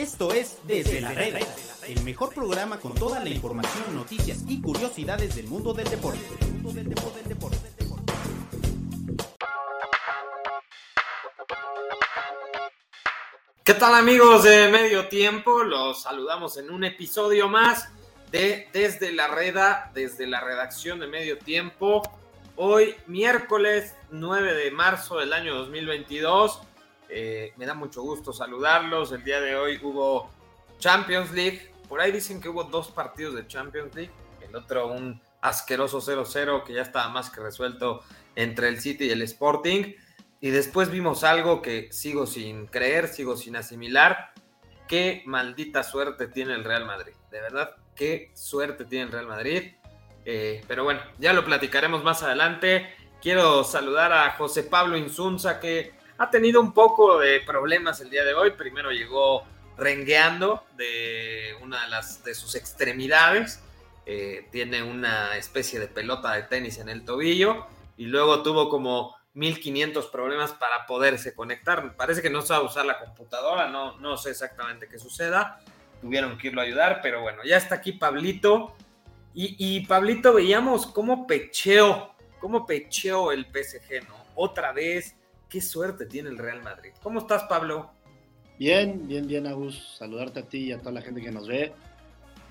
Esto es Desde la Reda, el mejor programa con toda la información, noticias y curiosidades del mundo del deporte. ¿Qué tal amigos de Medio Tiempo? Los saludamos en un episodio más de Desde la Reda, desde la redacción de Medio Tiempo. Hoy, miércoles 9 de marzo del año 2022. Eh, me da mucho gusto saludarlos. El día de hoy hubo Champions League. Por ahí dicen que hubo dos partidos de Champions League. El otro un asqueroso 0-0 que ya estaba más que resuelto entre el City y el Sporting. Y después vimos algo que sigo sin creer, sigo sin asimilar. Qué maldita suerte tiene el Real Madrid. De verdad, qué suerte tiene el Real Madrid. Eh, pero bueno, ya lo platicaremos más adelante. Quiero saludar a José Pablo Insunza, que ha tenido un poco de problemas el día de hoy. Primero llegó rengueando de una de, las, de sus extremidades. Eh, tiene una especie de pelota de tenis en el tobillo. Y luego tuvo como 1500 problemas para poderse conectar. Parece que no sabe usar la computadora, no, no sé exactamente qué suceda. Tuvieron que irlo a ayudar, pero bueno, ya está aquí Pablito. Y, y Pablito, veíamos cómo pecheó, cómo pecheó el PSG, ¿no? Otra vez, qué suerte tiene el Real Madrid. ¿Cómo estás, Pablo? Bien, bien, bien, Agus. Saludarte a ti y a toda la gente que nos ve.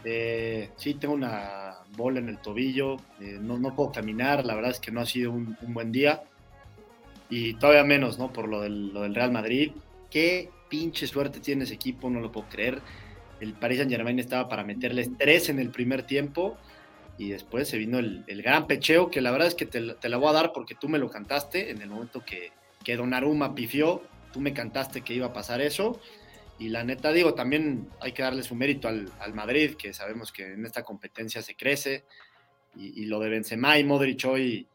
Eh, sí, tengo una bola en el tobillo, eh, no, no, puedo caminar, la verdad es que no ha sido un, buen día y todavía menos, ¿no? Por lo del, Real Madrid. Qué pinche suerte tiene ese equipo, no lo puedo creer. El Paris Saint Germain estaba para meterles tres en el primer tiempo y después se vino el, el gran pecheo, que la verdad es que te, te, la voy a dar porque tú me lo cantaste en el momento que, que Donnarumma pifió, tú me cantaste que iba a pasar eso. Y la neta, digo, también hay que darle su mérito al, al Madrid, que sabemos que en esta competencia se crece. Y, y lo de Benzema y Modric hoy,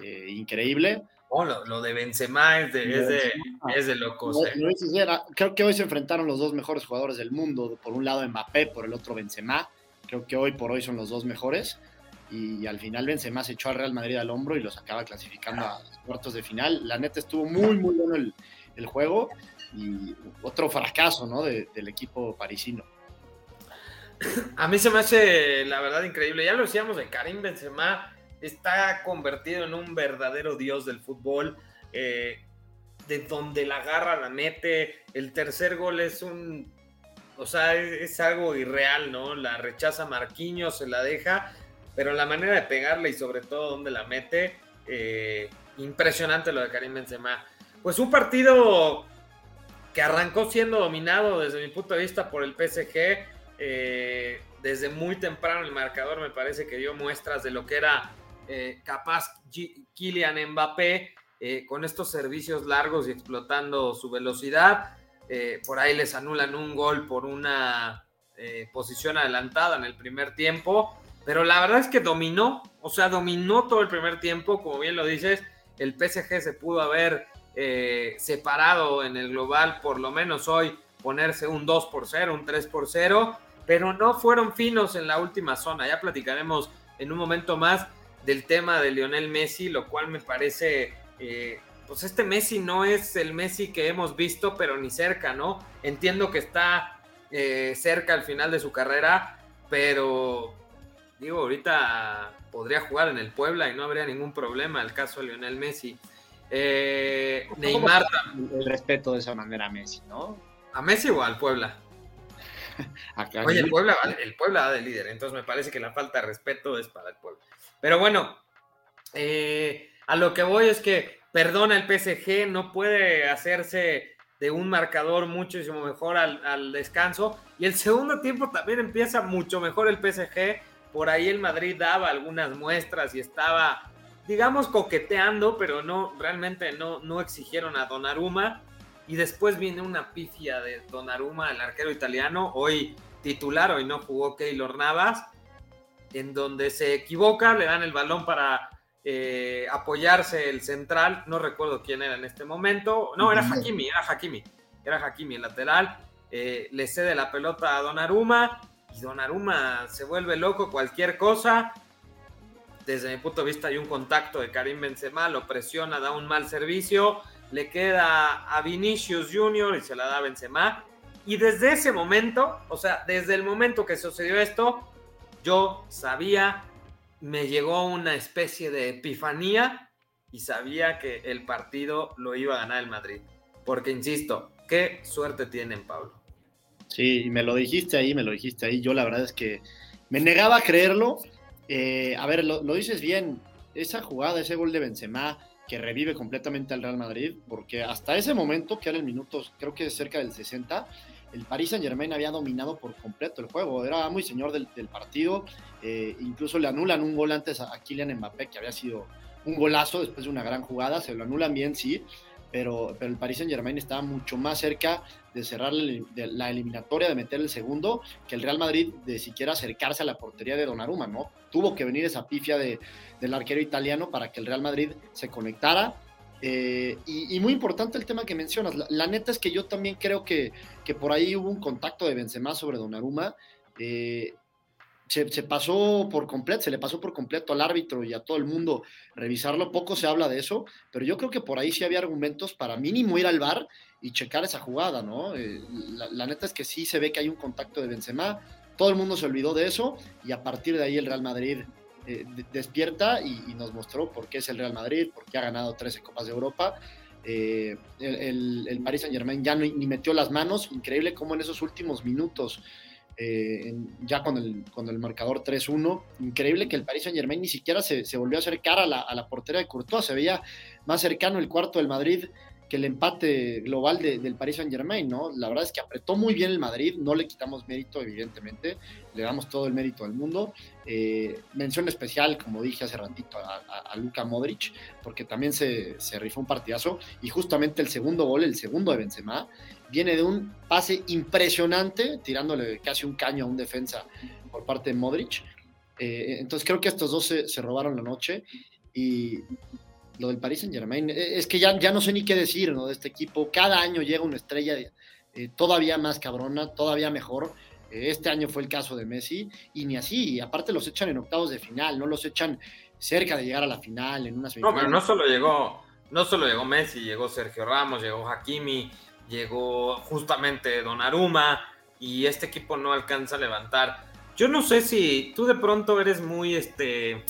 eh, increíble. Oh, lo, lo, de Benzema es de, es de, es de locos. Eh. Creo que hoy se enfrentaron los dos mejores jugadores del mundo. Por un lado Mbappé, por el otro Benzema. Creo que hoy por hoy son los dos mejores. Y, al final Benzema se echó al Real Madrid al hombro y los acaba clasificando a cuartos de final. La neta estuvo muy, muy bueno el, el juego. Y otro fracaso ¿no? De, del equipo parisino. A mí se me hace, la verdad, increíble. Ya lo decíamos de Karim Benzema está convertido en un verdadero dios del fútbol. Eh, de donde la agarra, la mete. El tercer gol es un. O sea, es, es, algo irreal, ¿no? La rechaza Marquinhos, se la deja. Pero la manera de pegarle y sobre todo donde la mete. Eh, impresionante lo de Karim Benzema. Pues un partido que arrancó siendo dominado desde mi punto de vista por el PSG. Eh, desde muy temprano el marcador me parece que dio muestras de lo que era eh, capaz Kylian Mbappé eh, con estos servicios largos y explotando su velocidad. Por ahí les anulan un gol por una posición adelantada en el primer tiempo, pero la verdad es que dominó, o sea, dominó todo el primer tiempo, como bien lo dices, el PSG se pudo haber eh, separado en el global, por lo menos hoy, ponerse un 2 por 0, un 3 por 0, pero no fueron finos en la última zona, ya platicaremos en un momento más del tema de Lionel Messi, lo cual me parece, eh, pues este Messi no es el Messi que hemos visto, pero ni cerca, ¿no? Entiendo que está eh, cerca al final de su carrera, pero digo, ahorita podría jugar en el Puebla y no habría ningún problema el caso de Lionel Messi. Eh, Neymar. El respeto de esa manera a Messi, ¿no? ¿A Messi o al Puebla? Oye, el Puebla, el Puebla va de líder, entonces me parece que la falta de respeto es para el Puebla. Pero bueno, eh, a lo que voy es que perdona el PSG, no puede hacerse de un marcador muchísimo mejor al, al, descanso. Y el segundo tiempo también empieza mucho mejor el PSG. Por ahí el Madrid daba algunas muestras y estaba, digamos, coqueteando, pero no, realmente no, no exigieron a Donnarumma. Y después viene una pifia de Donnarumma, el arquero italiano, hoy titular, hoy no jugó Keylor Navas, en donde se equivoca, le dan el balón para eh, apoyarse el central, no recuerdo quién era en este momento, no, era Hakimi, era Hakimi, era Hakimi el lateral, eh, le cede la pelota a Donnarumma y Donnarumma se vuelve loco, cualquier cosa, desde mi punto de vista hay un contacto de Karim Benzema, lo presiona, da un mal servicio, le queda a Vinicius Junior y se la da a Benzema Y desde ese momento, o sea, desde el momento que sucedió esto, yo sabía, me llegó una especie de epifanía y sabía que el partido lo iba a ganar el Madrid. Porque, insisto, qué suerte tienen, Pablo. Sí, me lo dijiste ahí, me lo dijiste ahí. Yo la verdad es que me negaba a creerlo. Eh, a ver, lo, lo, dices bien. Esa jugada, ese gol de Benzema que revive completamente al Real Madrid, porque hasta ese momento, que era el minuto, creo que cerca del 60, el Paris Saint Germain había dominado por completo el juego, era muy señor del, partido, eh, incluso le anulan un gol antes a, Kylian Mbappé, que había sido un golazo después de una gran jugada, se lo anulan bien, sí, pero, pero el Paris Saint Germain estaba mucho más cerca de cerrar la eliminatoria, de meter el segundo, que el Real Madrid de siquiera acercarse a la portería de Donnarumma, ¿no? Tuvo que venir esa pifia de, del arquero italiano para que el Real Madrid se conectara eh, y, muy importante el tema que mencionas. La, neta es que yo también creo que, que, por ahí hubo un contacto de Benzema sobre Donnarumma. Eh, se, pasó por completo, se le pasó por completo al árbitro y a todo el mundo revisarlo. Poco se habla de eso, pero yo creo que por ahí sí había argumentos para mínimo ir al bar y checar esa jugada, ¿no? Eh, la, neta es que sí se ve que hay un contacto de Benzema. Todo el mundo se olvidó de eso y a partir de ahí el Real Madrid eh, despierta y, nos mostró por qué es el Real Madrid, por qué ha ganado 13 Copas de Europa. Eh, el, el, Paris Saint Germain ya ni, metió las manos, increíble cómo en esos últimos minutos, eh, ya con el, con el marcador 3-1, increíble que el Paris Saint Germain ni siquiera se, se volvió a acercar a la, a la portería de Courtois, se veía más cercano el cuarto del Madrid que el empate global del Paris Saint Germain, ¿no? La verdad es que apretó muy bien el Madrid, no le quitamos mérito, evidentemente, le damos todo el mérito al mundo. Eh, mención especial, como dije hace ratito, a, Luka Modric, porque también se, se, rifó un partidazo, y justamente el segundo gol, el segundo de Benzema, viene de un pase impresionante, tirándole casi un caño a un defensa por parte de Modric. Eh, entonces creo que estos dos se, se robaron la noche y lo del Paris Saint Germain, eh, es que ya, ya no sé ni qué decir ¿no? de este equipo. Cada año llega una estrella eh, todavía más cabrona, todavía mejor. Eh, este año fue el caso de Messi, y ni así, aparte los echan en octavos de final, no los echan cerca de llegar a la final, en una No, pero no solo llegó, no solo llegó Messi, llegó Sergio Ramos, llegó Hakimi, llegó justamente Donnarumma, y este equipo no alcanza a levantar. Yo no sé si tú de pronto eres muy este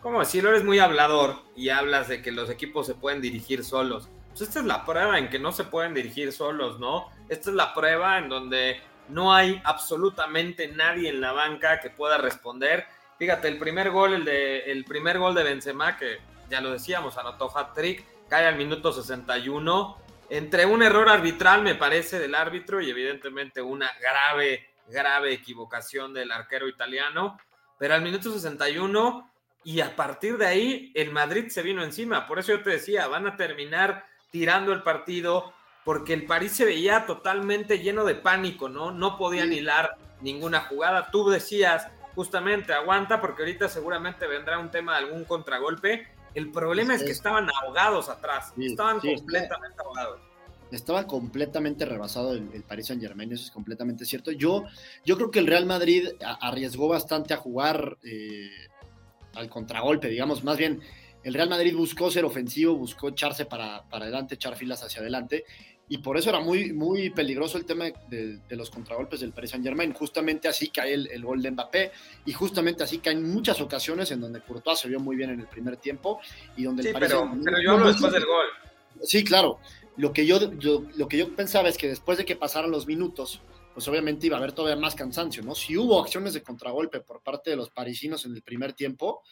¿cómo decirlo? Eres muy hablador y hablas de que los equipos se pueden dirigir solos. Pues esta es la prueba en que no se pueden dirigir solos, ¿no? Esta es la prueba en donde no hay absolutamente nadie en la banca que pueda responder. Fíjate, el primer gol, el, de, el primer gol de Benzema, que ya lo decíamos, anotó hat-trick, cae al minuto 61. Entre un error arbitral, me parece, del árbitro y evidentemente una grave, grave equivocación del arquero italiano. Pero al minuto 61 y a partir de ahí el Madrid se vino encima. Por eso yo te decía, van a terminar tirando el partido porque el París se veía totalmente lleno de pánico, ¿no? No podían hilar ninguna jugada. Tú decías justamente, aguanta porque ahorita seguramente vendrá un tema de algún contragolpe. El problema es que estaban ahogados atrás, estaban completamente ahogados. Estaba completamente rebasado el, el, Paris Saint Germain, eso es completamente cierto. Yo, yo creo que el Real Madrid arriesgó bastante a jugar eh, al contragolpe, digamos, más bien el Real Madrid buscó ser ofensivo, buscó echarse para, para adelante, echar filas hacia adelante, y por eso era muy, muy peligroso el tema de, los contragolpes del Paris Saint Germain. Justamente así cae el, gol de Mbappé, y justamente así caen muchas ocasiones en donde Courtois se vio muy bien en el primer tiempo, y donde el Paris pero, pero yo hablo después del gol. Sí, claro. Lo que yo, lo que yo pensaba es que después de que pasaran los minutos, pues obviamente iba a haber todavía más cansancio, ¿no? Si hubo acciones de contragolpe por parte de los parisinos en el primer tiempo,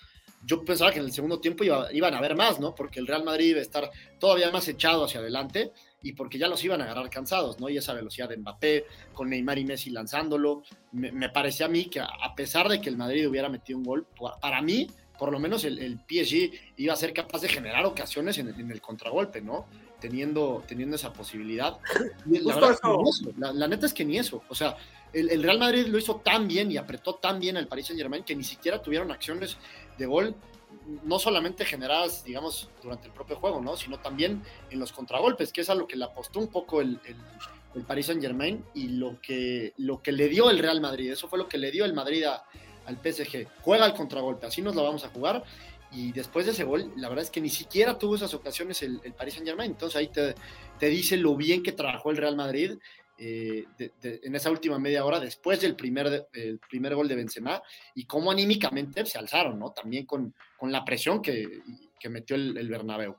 yo pensaba que en el segundo tiempo iban a haber más, ¿no? Porque el Real Madrid iba a estar todavía más echado hacia adelante y porque ya los iban a agarrar cansados, ¿no? Y esa velocidad de Mbappé, con Neymar y Messi lanzándolo, me, parecía a mí que a pesar de que el Madrid hubiera metido un gol, para mí, por lo menos el, PSG iba a ser capaz de generar ocasiones en, en el contragolpe, ¿no? teniendo, teniendo esa posibilidad. La, neta es que ni eso. O sea, el, Real Madrid lo hizo tan bien y apretó tan bien al Paris Saint Germain que ni siquiera tuvieron acciones de gol, no solamente generadas, digamos, durante el propio juego, ¿no? Sino también en los contragolpes, que es a lo que le apostó un poco el, el, Paris Saint Germain y lo que, lo que le dio el Real Madrid. Eso fue lo que le dio el Madrid al PSG. Juega el contragolpe, así nos lo vamos a jugar y después de ese gol, la verdad es que ni siquiera tuvo esas ocasiones el, el Paris Saint Germain. Entonces ahí te, te, dice lo bien que trabajó el Real Madrid eh, en esa última media hora después del primer, el primer gol de Benzema y cómo anímicamente se alzaron, ¿no? También con, con la presión que, que metió el, el, Bernabéu.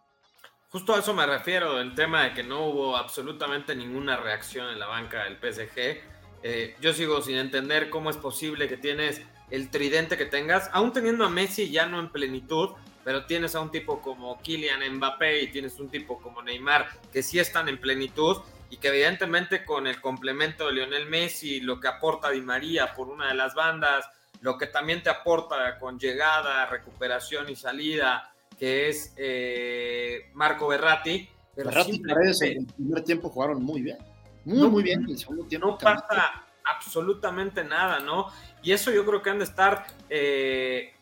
Justo a eso me refiero, el tema de que no hubo absolutamente ninguna reacción en la banca del PSG. Eh, yo sigo sin entender cómo es posible que tienes el tridente que tengas, aún teniendo a Messi ya no en plenitud, pero tienes a un tipo como Kylian Mbappé y tienes un tipo como Neymar que sí están en plenitud y que evidentemente con el complemento de Lionel Messi, lo que aporta Di María por una de las bandas, lo que también te aporta con llegada, recuperación y salida, que es eh, Marco Berratti. Pero Berratti en el primer tiempo jugaron muy bien, muy, muy bien. no pasa absolutamente nada, ¿no? Y eso yo creo que han de estar eh,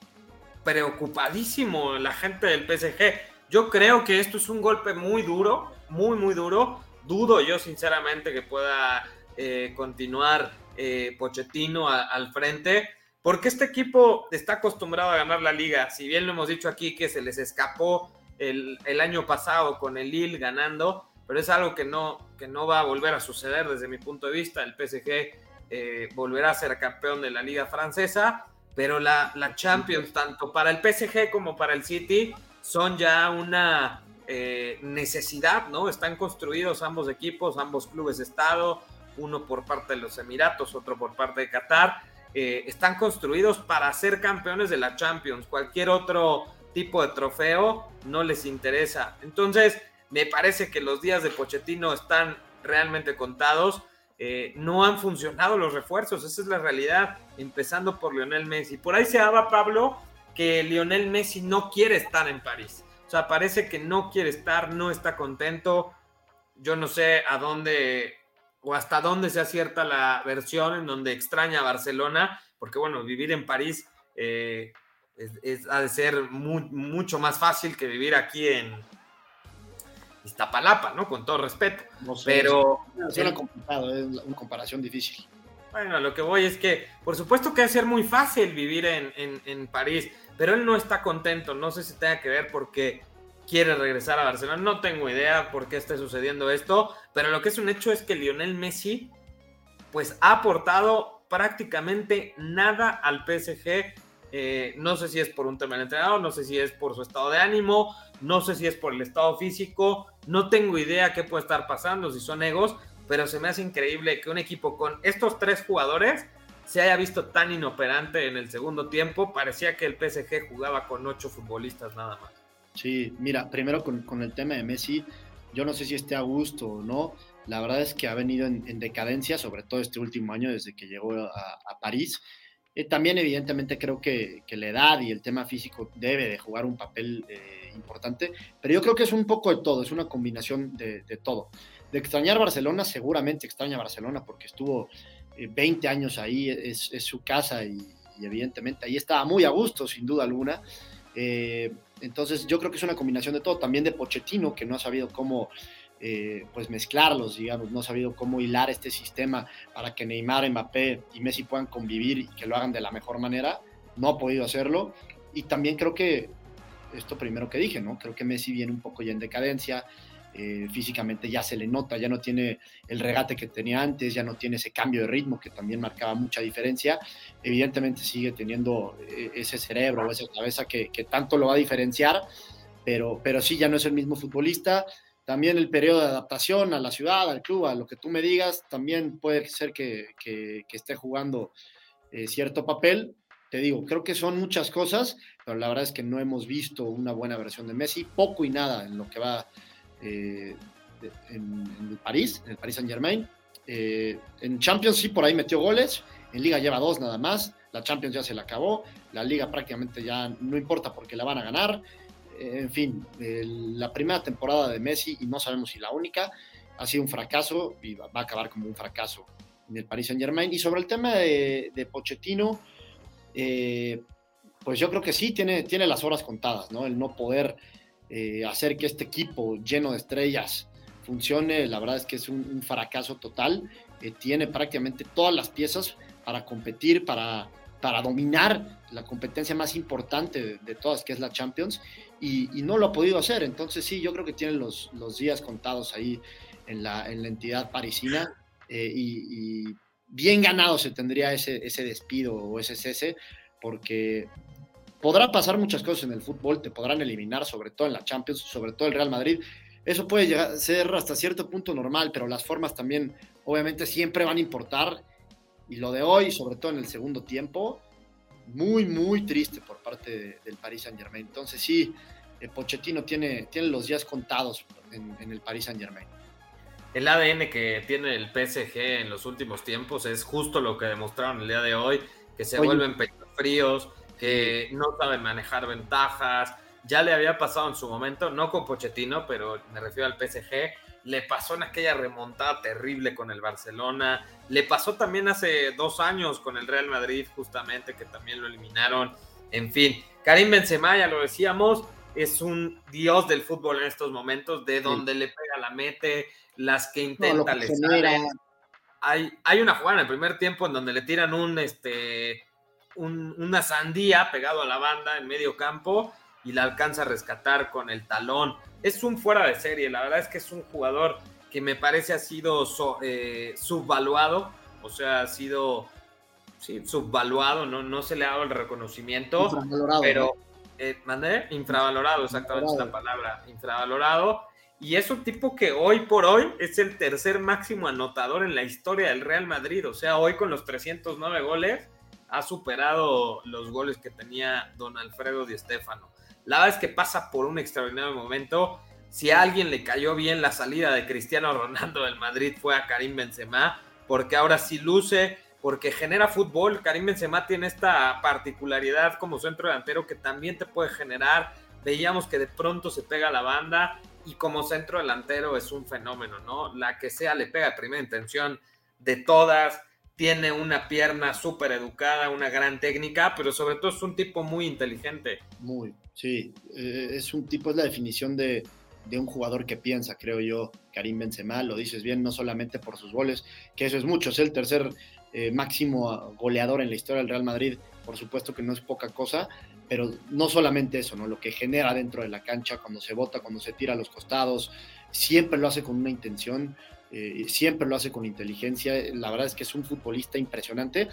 preocupadísimo la gente del PSG. Yo creo que esto es un golpe muy duro, muy, muy duro dudo yo sinceramente que pueda eh, continuar eh, Pochettino al frente, porque este equipo está acostumbrado a ganar la liga. Si bien lo hemos dicho aquí que se les escapó el, año pasado con el Lille ganando, pero es algo que no, que no va a volver a suceder desde mi punto de vista. El PSG eh, volverá a ser campeón de la liga francesa, pero la, la Champions, tanto para el PSG como para el City, son ya una eh, necesidad, ¿no? Están construidos ambos equipos, ambos clubes de Estado, uno por parte de los Emiratos, otro por parte de Qatar. Eh, están construidos para ser campeones de la Champions. Cualquier otro tipo de trofeo no les interesa. Entonces, me parece que los días de Pochettino están realmente contados. Eh, no han funcionado los refuerzos, esa es la realidad, empezando por Lionel Messi. Por ahí se habla, Pablo, que Lionel Messi no quiere estar en París. O sea, parece que no quiere estar, no está contento. Yo no sé a dónde o hasta dónde se acierta la versión en donde extraña a Barcelona, porque bueno, vivir en París eh, es, ha de ser mucho más fácil que vivir aquí en Iztapalapa, ¿no? Con todo respeto. No sé, Pero. Es complicado, es una comparación difícil. Bueno, lo que voy es que, por supuesto que va a ser muy fácil vivir en, en París pero él no está contento. No sé si tenga que ver porque quiere regresar a Barcelona. No tengo idea por qué está sucediendo esto, pero lo que es un hecho es que Lionel Messi pues ha aportado prácticamente nada al PSG. Eh, no sé si es por un tema del entrenador, no sé si es por su estado de ánimo, no sé si es por el estado físico, no tengo idea qué puede estar pasando, si son egos, pero se me hace increíble que un equipo con estos tres jugadores se haya visto tan inoperante en el segundo tiempo. Parecía que el PSG jugaba con ocho futbolistas nada más. Sí, mira, primero con, el tema de Messi, yo no sé si esté a gusto o no. La verdad es que ha venido en, decadencia, sobre todo este último año desde que llegó a, París. Eh, también evidentemente creo que, la edad y el tema físico debe de jugar un papel eh, importante, pero yo creo que es un poco de todo, es una combinación de, de todo. De extrañar Barcelona, seguramente extraña Barcelona porque estuvo 20 eh, años ahí, es, su casa y, evidentemente ahí estaba muy a gusto, sin duda alguna. Eh, entonces yo creo que es una combinación de todo, también de Pochettino, que no ha sabido cómo eh, pues mezclarlos, digamos, no ha sabido cómo hilar este sistema para que Neymar, Mbappé y Messi puedan convivir y que lo hagan de la mejor manera, no ha podido hacerlo. Y también creo que, esto primero que dije, ¿no? Creo que Messi viene un poco ya en decadencia, eh, físicamente ya se le nota, ya no tiene el regate que tenía antes, ya no tiene ese cambio de ritmo que también marcaba mucha diferencia. Evidentemente sigue teniendo eh, ese cerebro o esa cabeza que, tanto lo va a diferenciar, pero, pero sí, ya no es el mismo futbolista. También el periodo de adaptación a la ciudad, al club, a lo que tú me digas, también puede ser que, esté jugando eh, cierto papel, te digo, creo que son muchas cosas, pero la verdad es que no hemos visto una buena versión de Messi, poco y nada en lo que va eh, en, el París, en el Paris Saint Germain. Eh, en Champions sí por ahí metió goles, en Liga lleva dos nada más, la Champions ya se la acabó, la Liga prácticamente ya no importa porque la van a ganar. Eh, en fin, la primera temporada de Messi, y no sabemos si la única, ha sido un fracaso y va, a acabar como un fracaso en el Paris Saint Germain. Y sobre el tema de, Pochettino, pues yo creo que sí tiene, tiene las horas contadas, ¿no? El no poder eh, hacer que este equipo lleno de estrellas funcione, la verdad es que es un, fracaso total. Eh, tiene prácticamente todas las piezas para competir, para, para dominar la competencia más importante de, todas, que es la Champions, y, no lo ha podido hacer. Entonces sí, yo creo que tiene los, los días contados ahí en la, en la entidad parisina. eh, y, bien ganado se tendría ese, ese despido o ese cese, porque podrá pasar muchas cosas en el fútbol, te podrán eliminar, sobre todo en la Champions, sobre todo el Real Madrid. Eso puede llegar a ser hasta cierto punto normal, pero las formas también, obviamente, siempre van a importar. Y lo de hoy, sobre todo en el segundo tiempo, muy, muy triste por parte del Paris Saint Germain. Entonces, sí, eh, Pochettino tiene, tiene los días contados en, el Paris Saint Germain. El ADN que tiene el PSG en los últimos tiempos es justo lo que demostraron el día de hoy, que se vuelven fríos, que no saben manejar ventajas. Ya le había pasado en su momento, no con Pochettino, pero me refiero al PSG. Le pasó en aquella remontada terrible con el Barcelona. Le pasó también hace dos años con el Real Madrid, justamente, que también lo eliminaron. En fin, Karim Benzema, ya lo decíamos, es un dios del fútbol en estos momentos, de donde le pega la mete, las que intenta le salen. Hay, hay una jugada en el primer tiempo en donde le tiran un, este, una sandía pegado a la banda en medio campo y la alcanza a rescatar con el talón. Es un fuera de serie, la verdad es que es un jugador que me parece ha sido eh, subvaluado, o sea, ha sido subvaluado, ¿no? no se le ha dado el reconocimiento, pero eh, mandé infravalorado, exactamente es la palabra, infravalorado. Y es un tipo que hoy por hoy es el tercer máximo anotador en la historia del Real Madrid. O sea, hoy con los 309 goles ha superado los goles que tenía don Alfredo Di Stéfano. La verdad es que pasa por un extraordinario momento. Si a alguien le cayó bien la salida de Cristiano Ronaldo del Madrid fue a Karim Benzema, porque ahora sí luce, porque genera fútbol. Karim Benzema tiene esta particularidad como centro delantero que también te puede generar. Veíamos que de pronto se pega la banda y como centro delantero es un fenómeno, ¿no? La que sea le pega primera intención de todas, tiene una pierna súper educada, una gran técnica, pero sobre todo es un tipo muy inteligente. Muy, sí, eh, es un tipo, es la definición de, de, un jugador que piensa, creo yo, Karim Benzema, lo dices bien, no solamente por sus goles, que eso es mucho, es el tercer eh, máximo goleador en la historia del Real Madrid, por supuesto que no es poca cosa, pero no solamente eso, ¿no? Lo que genera dentro de la cancha, cuando se bota, cuando se tira a los costados, siempre lo hace con una intención, eh, siempre lo hace con inteligencia, la verdad es que es un futbolista impresionante,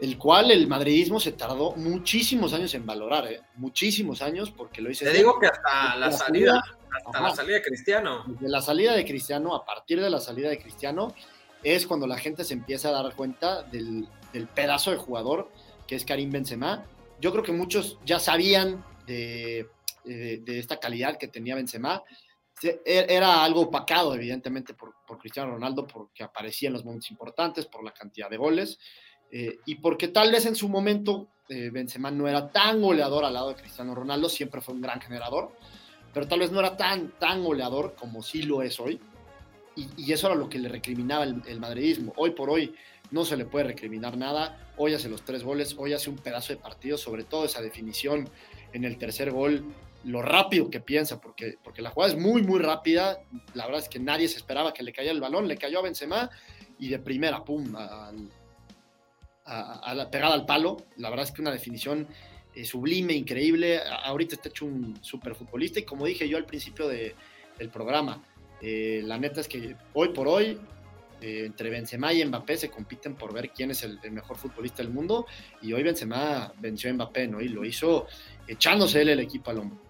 el cual el madridismo se tardó muchísimos años en valorar, ¿eh? muchísimos años, porque lo hice... Te digo que hasta la, salida, hasta la salida de Cristiano. De la salida de Cristiano, a partir de la salida de Cristiano, es cuando la gente se empieza a dar cuenta del, pedazo de jugador que es Karim Benzema. Yo creo que muchos ya sabían de, de esta calidad que tenía Benzema, era algo opacado, evidentemente, por, Cristiano Ronaldo, porque aparecía en los momentos importantes, por la cantidad de goles, eh, y porque tal vez en su momento eh, Benzema no era tan goleador al lado de Cristiano Ronaldo, siempre fue un gran generador, pero tal vez no era tan, tan goleador como sí lo es hoy, y, eso era lo que le recriminaba el, madridismo. Hoy por hoy no se le puede recriminar nada, hoy hace los tres goles, hoy hace un pedazo de partido, sobre todo esa definición en el tercer gol lo rápido que piensa, porque, porque la jugada es muy, muy rápida. La verdad es que nadie se esperaba que le cayera el balón, le cayó a Benzema y de primera, pum, a, la pegada al palo. La verdad es que una definición eh, sublime, increíble. Ahorita está hecho un super futbolista y como dije yo al principio de, del programa, eh, la neta es que hoy por hoy eh, entre Benzema y Mbappé se compiten por ver quién es el, mejor futbolista del mundo y hoy Benzema venció a Mbappé, ¿no? Y lo hizo echándose él el equipo al hombro.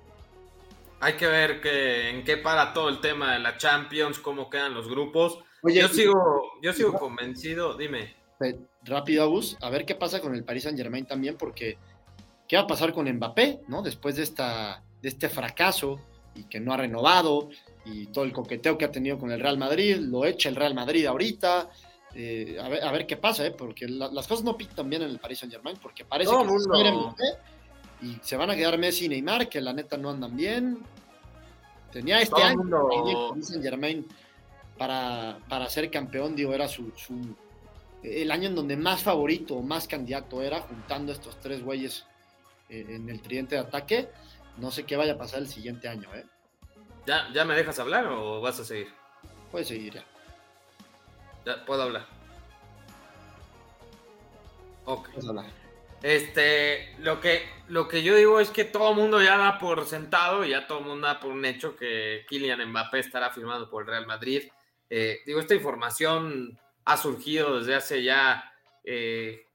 Hay que ver que, en qué para todo el tema de la Champions, cómo quedan los grupos. yo sigo, yo sigo convencido, dime. Rápido, Agus, a ver qué pasa con el Paris Saint Germain también, porque ¿qué va a pasar con Mbappé, ¿no? Después de, esta, de este fracaso y que no ha renovado y todo el coqueteo que ha tenido con el Real Madrid, lo echa el Real Madrid ahorita. Eh, a, ver, qué pasa, ¿eh? porque las cosas no pintan bien en el Paris Saint Germain, porque parece que mundo y se van a quedar Messi y Neymar, que la neta no andan bien. Tenía este año Saint Germain para, para ser campeón, digo, era su, el año en donde más favorito, más candidato era, juntando estos tres güeyes eh, en el tridente de ataque. No sé qué vaya a pasar el siguiente año, ¿eh? ¿Ya, ¿Ya me dejas hablar o vas a seguir? Puedes seguir ya. Ya, puedo hablar. Ok. Puedes hablar. Este, lo que, lo que yo digo es que todo el mundo ya da por sentado, ya todo el mundo da por un hecho que Kylian Mbappé estará firmado por el Real Madrid. Eh, digo, esta información ha surgido desde hace ya eh,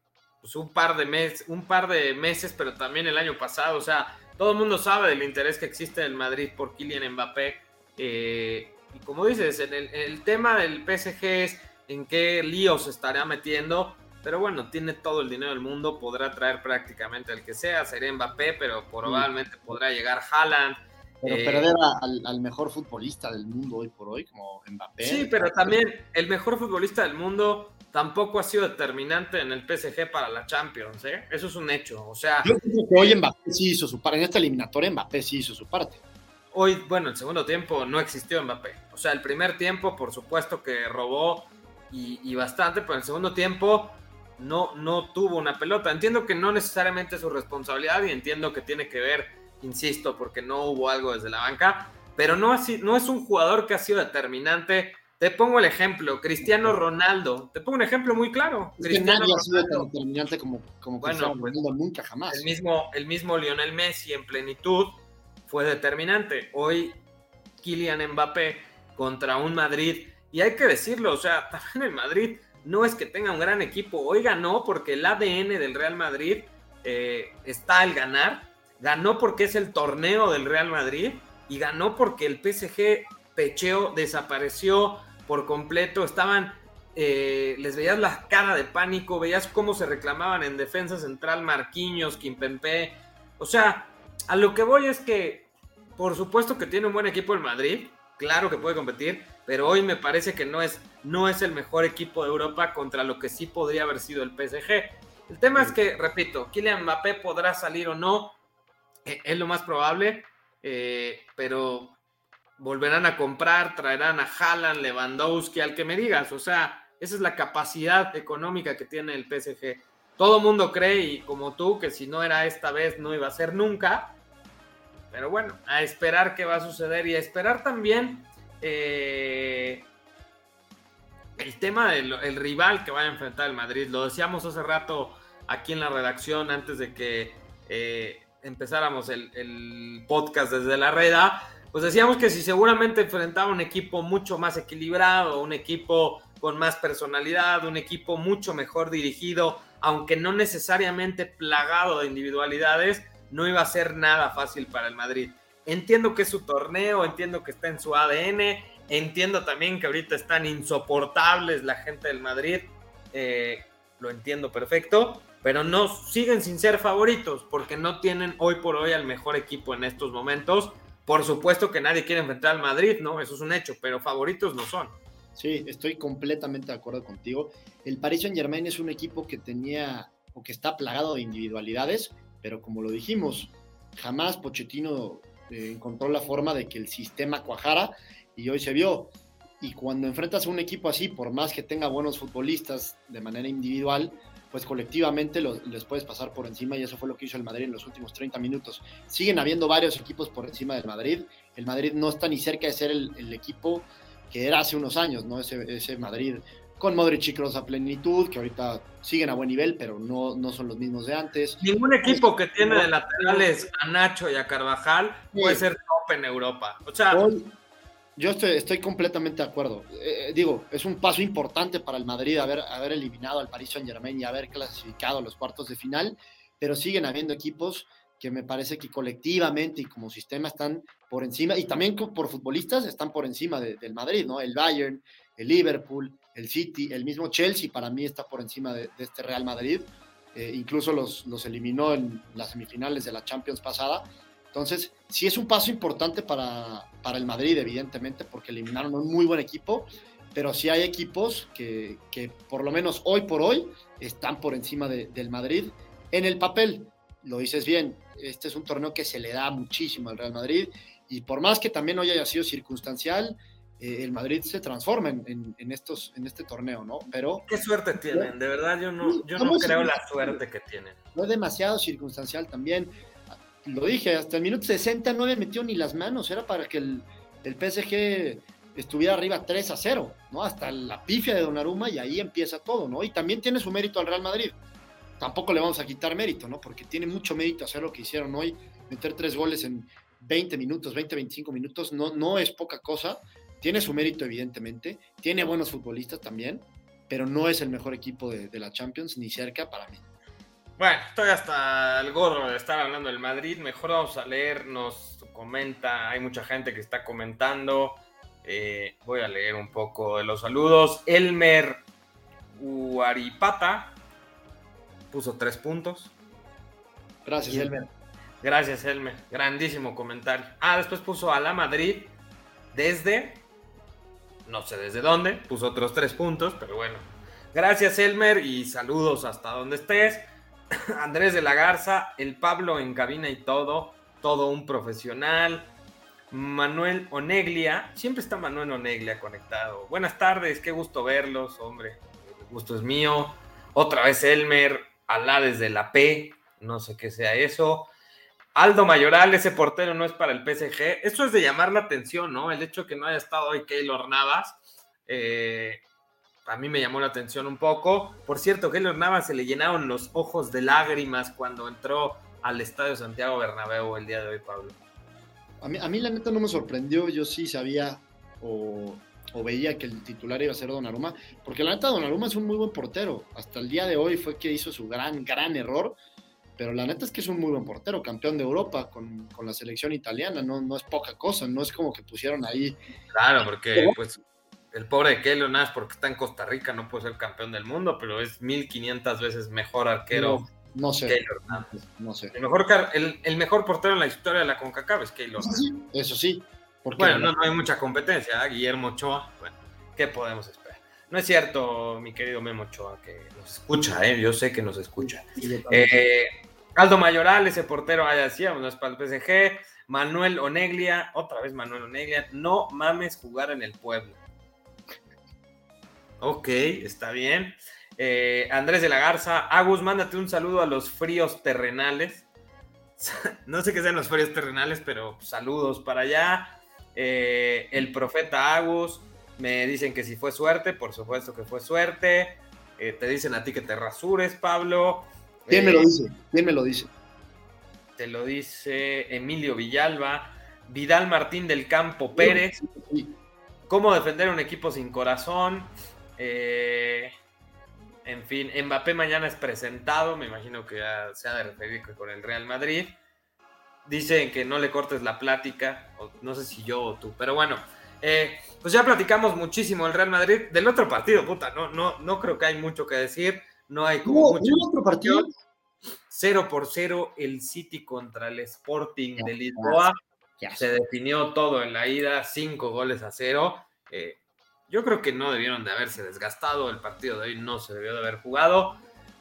pues un, par de meses, un par de meses, pero también el año pasado. O sea, todo el mundo sabe del interés que existe en el Madrid por Kylian Mbappé. Eh, y como dices, en el, tema del PSG es en qué lío se estará metiendo. Pero bueno, tiene todo el dinero del mundo, podrá traer prácticamente el que sea, sería Mbappé, pero probablemente podrá llegar Haaland. Pero eh, perder al, mejor futbolista del mundo hoy por hoy, como Mbappé. Sí, pero también el mejor futbolista del mundo tampoco ha sido determinante en el PSG para la Champions, ¿eh? Eso es un hecho. O sea. Yo creo que hoy Mbappé sí hizo su parte. En esta eliminatoria Mbappé sí hizo su parte. Hoy, bueno, el segundo tiempo no existió Mbappé. O sea, el primer tiempo, por supuesto que robó y, y bastante, pero el segundo tiempo no, no tuvo una pelota. Entiendo que no necesariamente es su responsabilidad y entiendo que tiene que ver insisto, porque no hubo algo desde la banca, pero no, así, no es un jugador que ha sido determinante. Te pongo el ejemplo, Cristiano Ronaldo. Te pongo un ejemplo muy claro. Cristiano ha sido determinante como, como Cristiano pues, Ronaldo, nunca jamás. El mismo, el mismo Lionel Messi en plenitud fue determinante. Hoy Kylian Mbappé contra un Madrid, y hay que decirlo, o sea, también el Madrid no es que tenga un gran equipo, hoy ganó porque el ADN del Real Madrid eh, está al ganar, ganó porque es el torneo del Real Madrid y ganó porque el PSG pecheo desapareció por completo, estaban, eh, les veías la cara de pánico, veías cómo se reclamaban en defensa central Marquinhos, Kimpempe, o sea, a lo que voy es que, por supuesto que tiene un buen equipo el Madrid, claro que puede competir, pero hoy me parece que no es, no es el mejor equipo de Europa contra lo que sí podría haber sido el PSG. El tema es que, repito, Kylian Mbappé podrá salir o no, eh, es lo más probable, eh, pero volverán a comprar, traerán a Haaland, Lewandowski, al que me digas, o sea, esa es la capacidad económica que tiene el PSG. Todo mundo cree, y como tú, que si no era esta vez, no iba a ser nunca. Pero bueno, a esperar qué va a suceder y a esperar también eh, el tema del rival que va a enfrentar el Madrid. Lo decíamos hace rato aquí en la redacción antes de que empezáramos el, podcast desde la reda, pues decíamos que si seguramente enfrentaba un equipo mucho más equilibrado, un equipo con más personalidad, un equipo mucho mejor dirigido, aunque no necesariamente plagado de individualidades, no iba a ser nada fácil para el Madrid. Entiendo que es su torneo, entiendo que está en su ADN, entiendo también que ahorita están insoportables la gente del Madrid, eh, lo entiendo perfecto, pero no siguen sin ser favoritos porque no tienen hoy por hoy al mejor equipo en estos momentos. Por supuesto que nadie quiere enfrentar al Madrid, ¿no? Eso es un hecho, pero favoritos no son. Sí, estoy completamente de acuerdo contigo. El Paris Saint-Germain es un equipo que tenía o que está plagado de individualidades, pero como lo dijimos, jamás Pochettino eh, encontró la forma de que el sistema cuajara y hoy se vio. Y cuando enfrentas a un equipo así, por más que tenga buenos futbolistas de manera individual, pues colectivamente les puedes pasar por encima y eso fue lo que hizo el Madrid en los últimos 30 minutos. Siguen habiendo varios equipos por encima del Madrid. El Madrid no está ni cerca de ser el, equipo que era hace unos años, ¿no? Ese, ese Madrid con Modric y Kroos a plenitud, que ahorita siguen a buen nivel, pero no, no son los mismos de antes. Ningún equipo que tiene de laterales a Nacho y a Carvajal puede ser top en Europa. O sea, yo estoy, completamente de acuerdo. Eh, eh, digo, es un paso importante para el Madrid haber, haber eliminado al Paris Saint Germain y haber clasificado a los cuartos de final, pero siguen habiendo equipos que me parece que colectivamente y como sistema están por encima, y también por futbolistas están por encima del Madrid, ¿no? El Bayern, el Liverpool, el City, el mismo Chelsea para mí está por encima de, este Real Madrid. Eh, incluso los, los eliminó en las semifinales de la Champions pasada. Entonces, sí es un paso importante para, para el Madrid, evidentemente, porque eliminaron un muy buen equipo, pero sí hay equipos que, que por lo menos hoy por hoy están por encima del Madrid. En el papel, lo dices bien, este es un torneo que se le da muchísimo al Real Madrid y por más que también hoy haya sido circunstancial, eh, el Madrid se transforma en, en, estos, en este torneo, ¿no? Pero... ¿Qué suerte tienen? De verdad, yo no, yo no creo la suerte que tienen. No es demasiado circunstancial también lo dije, hasta el minuto 60 no había metido ni las manos, era para que el, el PSG estuviera arriba 3 a 0, ¿no? Hasta la pifia de Donnarumma y ahí empieza todo, ¿no? Y también tiene su mérito al Real Madrid. Tampoco le vamos a quitar mérito, ¿no? Porque tiene mucho mérito hacer lo que hicieron hoy, meter tres goles en 20 minutos, 20, 25 minutos, no, no es poca cosa. Tiene su mérito, evidentemente. Tiene buenos futbolistas también. pero no es el mejor equipo de, de la Champions, ni cerca para mí. Bueno, estoy hasta el gorro de estar hablando del Madrid. Mejor vamos a leer, nos comenta, hay mucha gente que está comentando. Eh, voy a leer un poco de los saludos. Elmer Uaripata puso tres puntos. Gracias, Elmer. Gracias, Elmer. Grandísimo comentario. Ah, después puso a la Madrid desde, no sé desde dónde, puso otros tres puntos, pero bueno. Gracias, Elmer, y saludos hasta donde estés. Andrés de la Garza, el Pablo en cabina y todo, todo un profesional. Manuel Oneglia, siempre está Manuel Oneglia conectado. Buenas tardes, qué gusto verlos, hombre. El gusto es mío. Otra vez Elmer, Alá desde la P, no sé qué sea eso. Aldo Mayoral, ese portero no es para el PSG. Eso es de llamar la atención, ¿no? El hecho de que no haya estado hoy Keylor Navas. Eh, a mí me llamó la atención un poco. Por cierto, Keylor Navas se le llenaron los ojos de lágrimas cuando entró al Estadio Santiago Bernabéu el día de hoy, Pablo. A mí, la neta no me sorprendió, yo sí sabía o, o, veía que el titular iba a ser Donnarumma, porque la neta Donnarumma es un muy buen portero. Hasta el día de hoy fue que hizo su gran, gran error, pero la neta es que es un muy buen portero, campeón de Europa con, con la selección italiana, no, no es poca cosa, no es como que pusieron ahí. Claro, porque pues el pobre Keylor Navas porque está en Costa Rica no puede ser campeón del mundo, pero es 1500 veces mejor arquero. No, no sé. Keylor Navas. No sé. El mejor, el, el, mejor portero en la historia de la CONCACAF es Keylor Eso sí, eso sí. Bueno, no, no, hay mucha competencia. ¿eh? Guillermo Ochoa, bueno, ¿qué podemos esperar? No es cierto, mi querido Memo Ochoa, que nos escucha, ¿eh? yo sé que nos escucha. Eh, Aldo Mayoral, ese portero, ya decíamos, no es para el PSG. Manuel Oneglia, otra vez Manuel Oneglia, no mames jugar en el pueblo. Ok, está bien. Eh, Andrés de la Garza, Agus, mándate un saludo a los fríos terrenales. no sé qué sean los fríos terrenales, pero saludos para allá. Eh, el profeta Agus, me dicen que si fue suerte, por supuesto que fue suerte. Eh, te dicen a ti que te rasures, Pablo. ¿Quién me lo dice? ¿Quién me lo dice? Te lo dice Emilio Villalba, Vidal Martín del Campo Pérez. Sí, sí. ¿Cómo defender un equipo sin corazón? Eh, en fin, Mbappé mañana es presentado, me imagino que ya se ha de referir con el Real Madrid. Dicen que no le cortes la plática, o no sé si yo o tú, pero bueno, eh, pues ya platicamos muchísimo el Real Madrid. Del otro partido, puta, no, no, no creo que hay mucho que decir, no hay como ¿Hubo, mucho. ¿hubo otro partido? 0 por 0 el City contra el Sporting de Lisboa. Ya. Se definió todo en la ida, 5 goles a 0. Eh, yo creo que no debieron de haberse desgastado, el partido de hoy no se debió de haber jugado.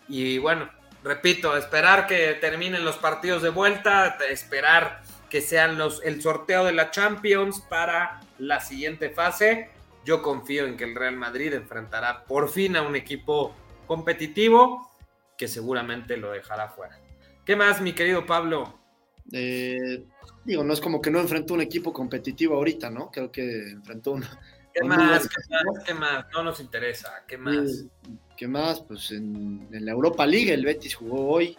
Y bueno, repito, esperar que terminen los partidos de vuelta, esperar que sean los, el sorteo de la Champions para la siguiente fase. Yo confío en que el Real Madrid enfrentará por fin a un equipo competitivo que seguramente lo dejará fuera. ¿Qué más, mi querido Pablo? Eh, digo, no es como que no enfrentó un equipo competitivo ahorita, ¿no? Creo que enfrentó un, ¿Qué más? ¿Qué más? ¿Qué más? No nos interesa. ¿Qué más? Eh, ¿Qué más? Pues en, en, la Europa League el Betis jugó hoy.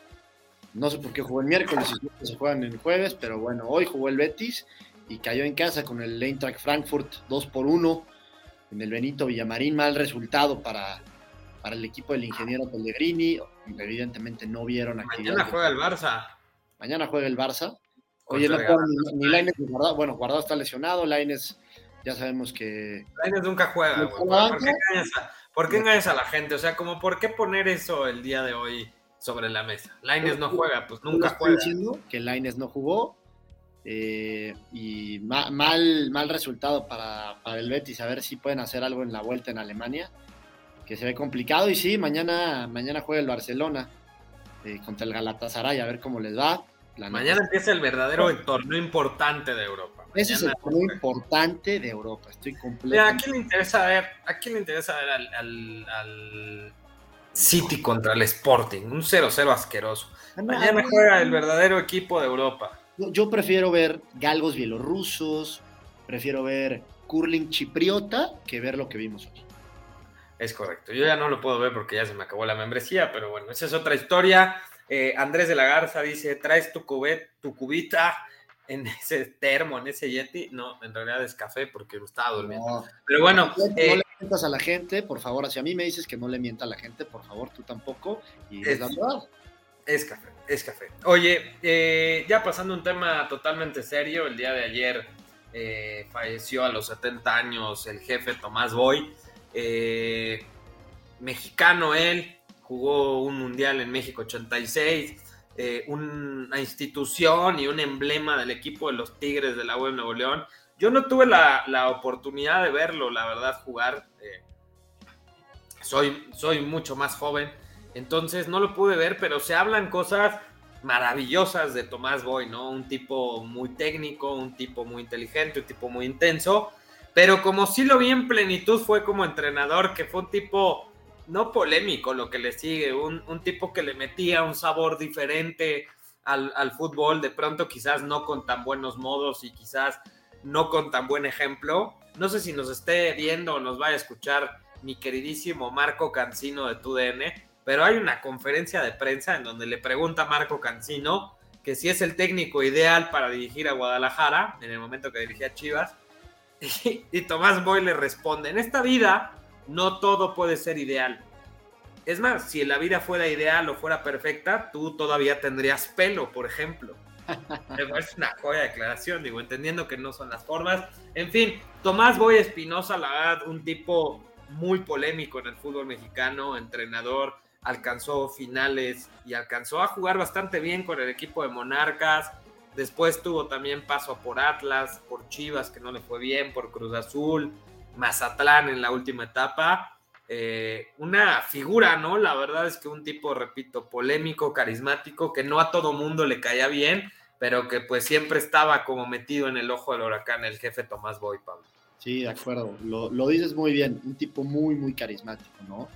No sé por qué jugó el miércoles y siempre se juegan el jueves, pero bueno, hoy jugó el Betis y cayó en casa con el Eintracht Frankfurt 2 por 1 en el Benito Villamarín. Mal resultado para, para el equipo del ingeniero Pellegrini. Evidentemente no vieron actividad. Mañana juega el Barça. Mañana juega el Barça. Oye, no juega ni, ni Lainez ni Guardado. Bueno, Guardado está lesionado, Lainez ya sabemos que. Lainez nunca juega, güey. ¿Por, qué engañas a, ¿Por qué engañas a la gente? O sea, como por qué poner eso el día de hoy sobre la mesa. Lainez no juega, pues nunca juega. diciendo que Lainez no jugó eh, y ma mal, mal resultado para, para, el Betis, a ver si pueden hacer algo en la vuelta en Alemania, que se ve complicado. Y sí, mañana, mañana juega el Barcelona eh, contra el Galatasaray, a ver cómo les va. La mañana empieza el verdadero torneo importante de Europa. Ese es el torneo importante de Europa, estoy completo. Mira, ¿a quién le interesa ver, a quién le interesa ver al, al, al City contra el Sporting? Un 0-0 asqueroso. Mañana juega el verdadero equipo de Europa. Yo prefiero ver galgos bielorrusos, prefiero ver curling chipriota que ver lo que vimos hoy. Es correcto. Yo ya no lo puedo ver porque ya se me acabó la membresía, pero bueno, esa es otra historia. Eh, Andrés de la Garza dice: traes tu, cubet, tu cubita en ese termo, en ese Yeti. No, en realidad es café porque lo estaba durmiendo. Pero bueno. No, eh, le mientas a la gente, por favor. Si a mí me dices que no le mienta a la gente, por favor, tú tampoco. Y es, la verdad. Es café, es café. Oye, eh, ya pasando un tema totalmente serio, el día de ayer eh, falleció a los 70 años el jefe Tomás Boy. mexicano él, jugó un mundial en México 86 eh, una institución y un emblema del equipo de los Tigres de la U de Nuevo León. Yo no tuve la, oportunidad de verlo, la verdad, jugar. Eh, soy, soy mucho más joven, entonces no lo pude ver, pero se hablan cosas maravillosas de Tomás Boy, ¿no? Un tipo muy técnico, un tipo muy inteligente, un tipo muy intenso, pero como sí lo vi en plenitud fue como entrenador, que fue un tipo no polémico lo que le sigue, un, tipo que le metía un sabor diferente al, fútbol, de pronto quizás no con tan buenos modos y quizás no con tan buen ejemplo. No sé si nos esté viendo o nos vaya a escuchar mi queridísimo Marco Cancino de TUDN, pero hay una conferencia de prensa en donde le pregunta a Marco Cancino que si es el técnico ideal para dirigir a Guadalajara, en el momento que dirigía Chivas, y, y Tomás Boy le responde, en esta vida no todo puede ser ideal. Es más, si la vida fuera ideal o fuera perfecta, tú todavía tendrías pelo, por ejemplo. es una joya declaración, digo, entendiendo que no son las formas. En fin, Tomás Boy Espinosa, la verdad, un tipo muy polémico en el fútbol mexicano, entrenador, alcanzó finales y alcanzó a jugar bastante bien con el equipo de Monarcas. Después tuvo también paso por Atlas, por Chivas, que no le fue bien, por Cruz Azul. Mazatlán en la última etapa. Eh, una figura, ¿no? La verdad es que un tipo, repito, polémico, carismático, que no a todo mundo le caía bien, pero que pues siempre estaba como metido en el ojo del huracán, el jefe Tomás Boy, Pablo. Sí, de acuerdo, lo, lo dices muy bien, un tipo muy, muy carismático, ¿no?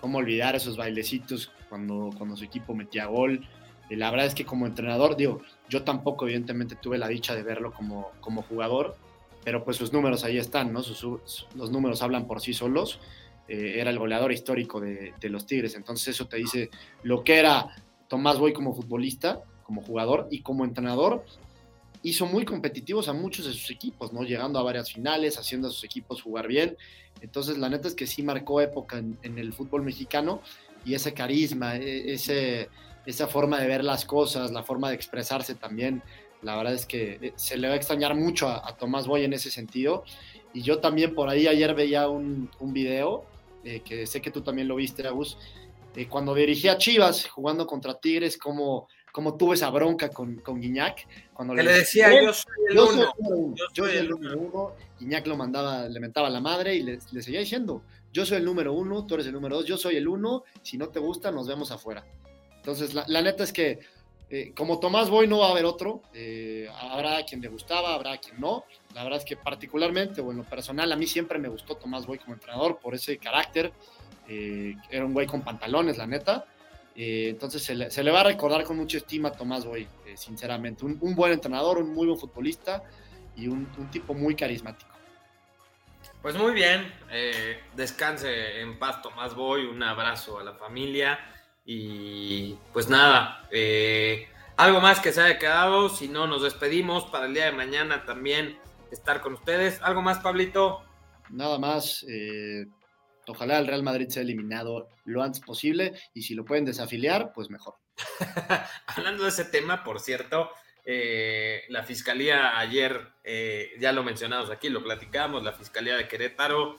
Cómo olvidar esos bailecitos cuando, cuando su equipo metía gol. Y la verdad es que como entrenador, digo, yo tampoco evidentemente tuve la dicha de verlo como, como jugador, pero pues sus números ahí están, ¿no? los números hablan por sí solos. Eh, era el goleador histórico de, los Tigres, entonces eso te dice lo que era Tomás Boy como futbolista, como jugador y como entrenador. Hizo muy competitivos a muchos de sus equipos, ¿no? Llegando a varias finales, haciendo a sus equipos jugar bien. Entonces, la neta es que sí marcó época en, el fútbol mexicano y ese carisma, e, ese, esa forma de ver las cosas, la forma de expresarse también, la verdad es que eh, se le va a extrañar mucho a, Tomás Boy en ese sentido. Y yo también por ahí ayer veía un, un video, eh, que sé que tú también lo viste, Agus, eh, cuando dirigía Chivas jugando contra Tigres, como, como tuve esa bronca con, con Guiñac. Cuando le, decía, yo soy el uno. Yo soy el número uno. Guiñac lo mandaba, le mentaba a la madre y le, le seguía diciendo, yo soy el número uno, tú eres el número dos, yo soy el uno, si no te gusta, nos vemos afuera. Entonces, la, la neta es que eh, como Tomás Boy no va a haber otro, eh, habrá quien le gustaba, habrá quien no. La verdad es que particularmente, o en lo personal, a mí siempre me gustó Tomás Boy como entrenador por ese carácter. Eh, era un güey con pantalones, la neta. entonces se le, va a recordar con mucha estima a Tomás Boy, sinceramente. Un, buen entrenador, un muy buen futbolista y un, un tipo muy carismático. Pues muy bien, descanse en paz Tomás Boy, un abrazo a la familia y pues nada, eh, algo más que se haya quedado, si no nos despedimos para el día de mañana también estar con ustedes. ¿Algo más, Pablito? Nada más, eh, ojalá el Real Madrid sea eliminado lo antes posible y si lo pueden desafiliar, pues mejor. Hablando de ese tema, por cierto, eh, la Fiscalía ayer, ya lo mencionamos aquí, lo platicamos, la Fiscalía de Querétaro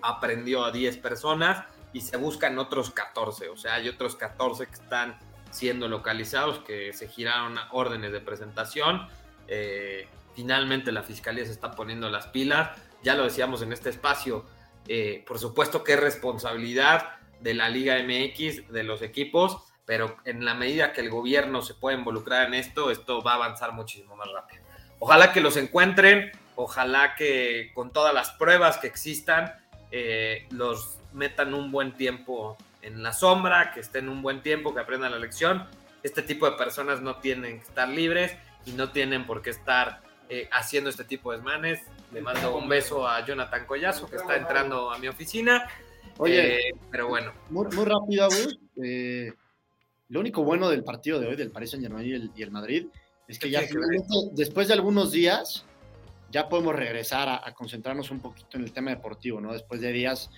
aprendió a 10 personas y se buscan otros 14, o sea, hay otros 14 que están siendo localizados, que se giraron órdenes de presentación. Eh, finalmente la Fiscalía se está poniendo las pilas, ya lo decíamos en este espacio, eh, por supuesto que es responsabilidad de la Liga MX, de los equipos, pero en la medida que el gobierno se pueda involucrar en esto, esto va a avanzar muchísimo más rápido. Ojalá que los encuentren, ojalá que con todas las pruebas que existan, eh, los metan un buen tiempo en la sombra, que estén un buen tiempo, que aprendan la lección. Este tipo de personas no tienen que estar libres y no tienen por qué estar eh, haciendo este tipo de desmanes. Le mando un beso a Jonathan Collazo, que está entrando a mi oficina. Oye, eh, pero bueno. Muy, rápido, eh, lo único bueno del partido de hoy, del Paris Saint Germain y el, Madrid, Es que ya después de algunos días ya podemos regresar a, concentrarnos un poquito en el tema deportivo, ¿no? Después de días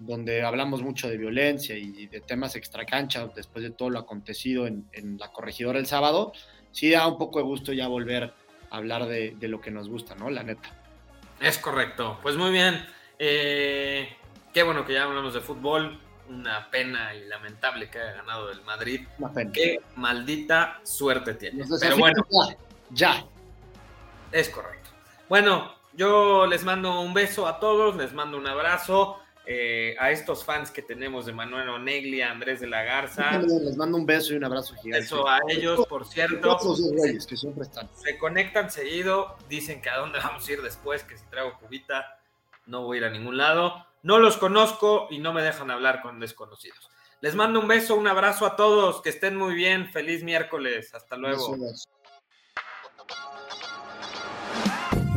donde hablamos mucho de violencia y de temas extracancha, después de todo lo acontecido en, la corregidora el sábado, sí da un poco de gusto ya volver a hablar de, lo que nos gusta, ¿no? La neta. Es correcto. Pues muy bien. Eh, qué bueno que ya hablamos de fútbol. Una pena y lamentable que haya ganado el Madrid. Una pena. Qué maldita suerte tiene. Pero bueno. ya. Es correcto. Bueno, yo les mando un beso a todos, les mando un abrazo. Eh, a estos fans que tenemos de Manuel Onegli, Andrés de la Garza. Les mando un beso y un abrazo gigante. Eso a ellos, por cierto. que siempre están. Se conectan seguido, dicen que a dónde vamos a ir después, que si traigo cubita no voy a ir a ningún lado. No los conozco y no me dejan hablar con desconocidos. Les mando un beso, un abrazo a todos, que estén muy bien, feliz miércoles, hasta luego.